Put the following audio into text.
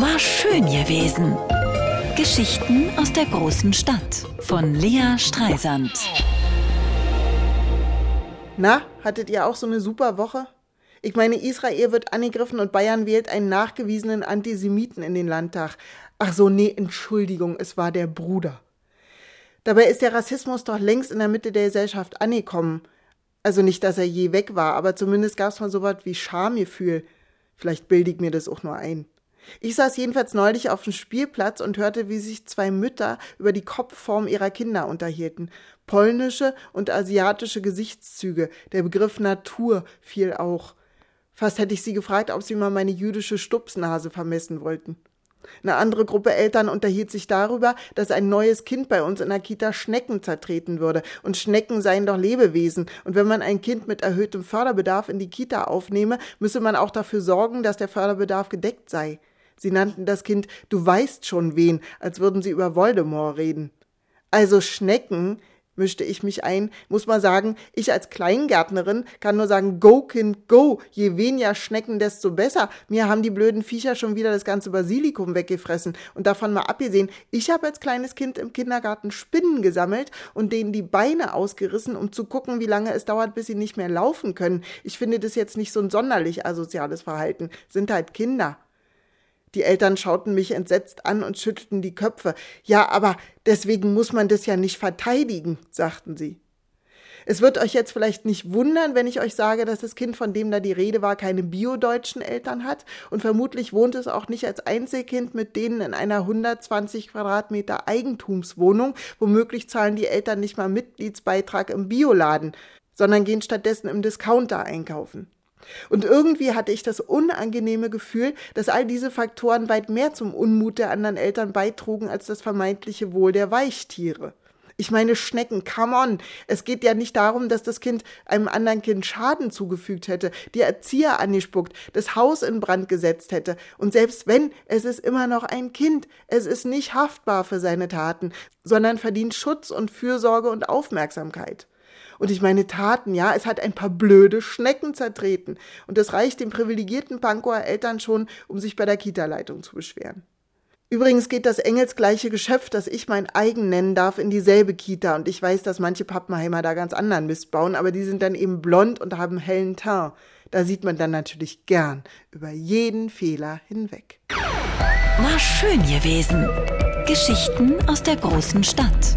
War schön gewesen. Geschichten aus der großen Stadt von Lea Streisand. Na, hattet ihr auch so eine super Woche? Ich meine, Israel wird angegriffen und Bayern wählt einen nachgewiesenen Antisemiten in den Landtag. Ach so, nee, Entschuldigung, es war der Bruder. Dabei ist der Rassismus doch längst in der Mitte der Gesellschaft angekommen. Also nicht, dass er je weg war, aber zumindest gab es mal so was wie Schamgefühl. Vielleicht bilde ich mir das auch nur ein. Ich saß jedenfalls neulich auf dem Spielplatz und hörte, wie sich zwei Mütter über die Kopfform ihrer Kinder unterhielten. Polnische und asiatische Gesichtszüge, der Begriff Natur fiel auch. Fast hätte ich sie gefragt, ob sie mal meine jüdische Stupsnase vermessen wollten. Eine andere Gruppe Eltern unterhielt sich darüber, dass ein neues Kind bei uns in der Kita Schnecken zertreten würde. Und Schnecken seien doch Lebewesen. Und wenn man ein Kind mit erhöhtem Förderbedarf in die Kita aufnehme, müsse man auch dafür sorgen, dass der Förderbedarf gedeckt sei. Sie nannten das Kind Du weißt schon wen, als würden sie über Voldemort reden. Also Schnecken, mischte ich mich ein, muss man sagen, ich als Kleingärtnerin kann nur sagen, go Kind, go, je weniger Schnecken, desto besser. Mir haben die blöden Viecher schon wieder das ganze Basilikum weggefressen. Und davon mal abgesehen, ich habe als kleines Kind im Kindergarten Spinnen gesammelt und denen die Beine ausgerissen, um zu gucken, wie lange es dauert, bis sie nicht mehr laufen können. Ich finde das jetzt nicht so ein sonderlich asoziales Verhalten. Sind halt Kinder. Die Eltern schauten mich entsetzt an und schüttelten die Köpfe. Ja, aber deswegen muss man das ja nicht verteidigen, sagten sie. Es wird euch jetzt vielleicht nicht wundern, wenn ich euch sage, dass das Kind, von dem da die Rede war, keine biodeutschen Eltern hat und vermutlich wohnt es auch nicht als Einzelkind mit denen in einer 120 Quadratmeter Eigentumswohnung. Womöglich zahlen die Eltern nicht mal Mitgliedsbeitrag im Bioladen, sondern gehen stattdessen im Discounter einkaufen. Und irgendwie hatte ich das unangenehme Gefühl, dass all diese Faktoren weit mehr zum Unmut der anderen Eltern beitrugen als das vermeintliche Wohl der Weichtiere. Ich meine, Schnecken, come on. Es geht ja nicht darum, dass das Kind einem anderen Kind Schaden zugefügt hätte, die Erzieher angespuckt, das Haus in Brand gesetzt hätte. Und selbst wenn, es ist immer noch ein Kind. Es ist nicht haftbar für seine Taten, sondern verdient Schutz und Fürsorge und Aufmerksamkeit. Und ich meine Taten, ja, es hat ein paar blöde Schnecken zertreten. Und das reicht den privilegierten Pankower Eltern schon, um sich bei der Kita-Leitung zu beschweren. Übrigens geht das engelsgleiche Geschäft, das ich mein eigen nennen darf, in dieselbe Kita. Und ich weiß, dass manche Pappenheimer da ganz anderen Mist bauen, aber die sind dann eben blond und haben hellen Teint. Da sieht man dann natürlich gern über jeden Fehler hinweg. War schön gewesen. Geschichten aus der großen Stadt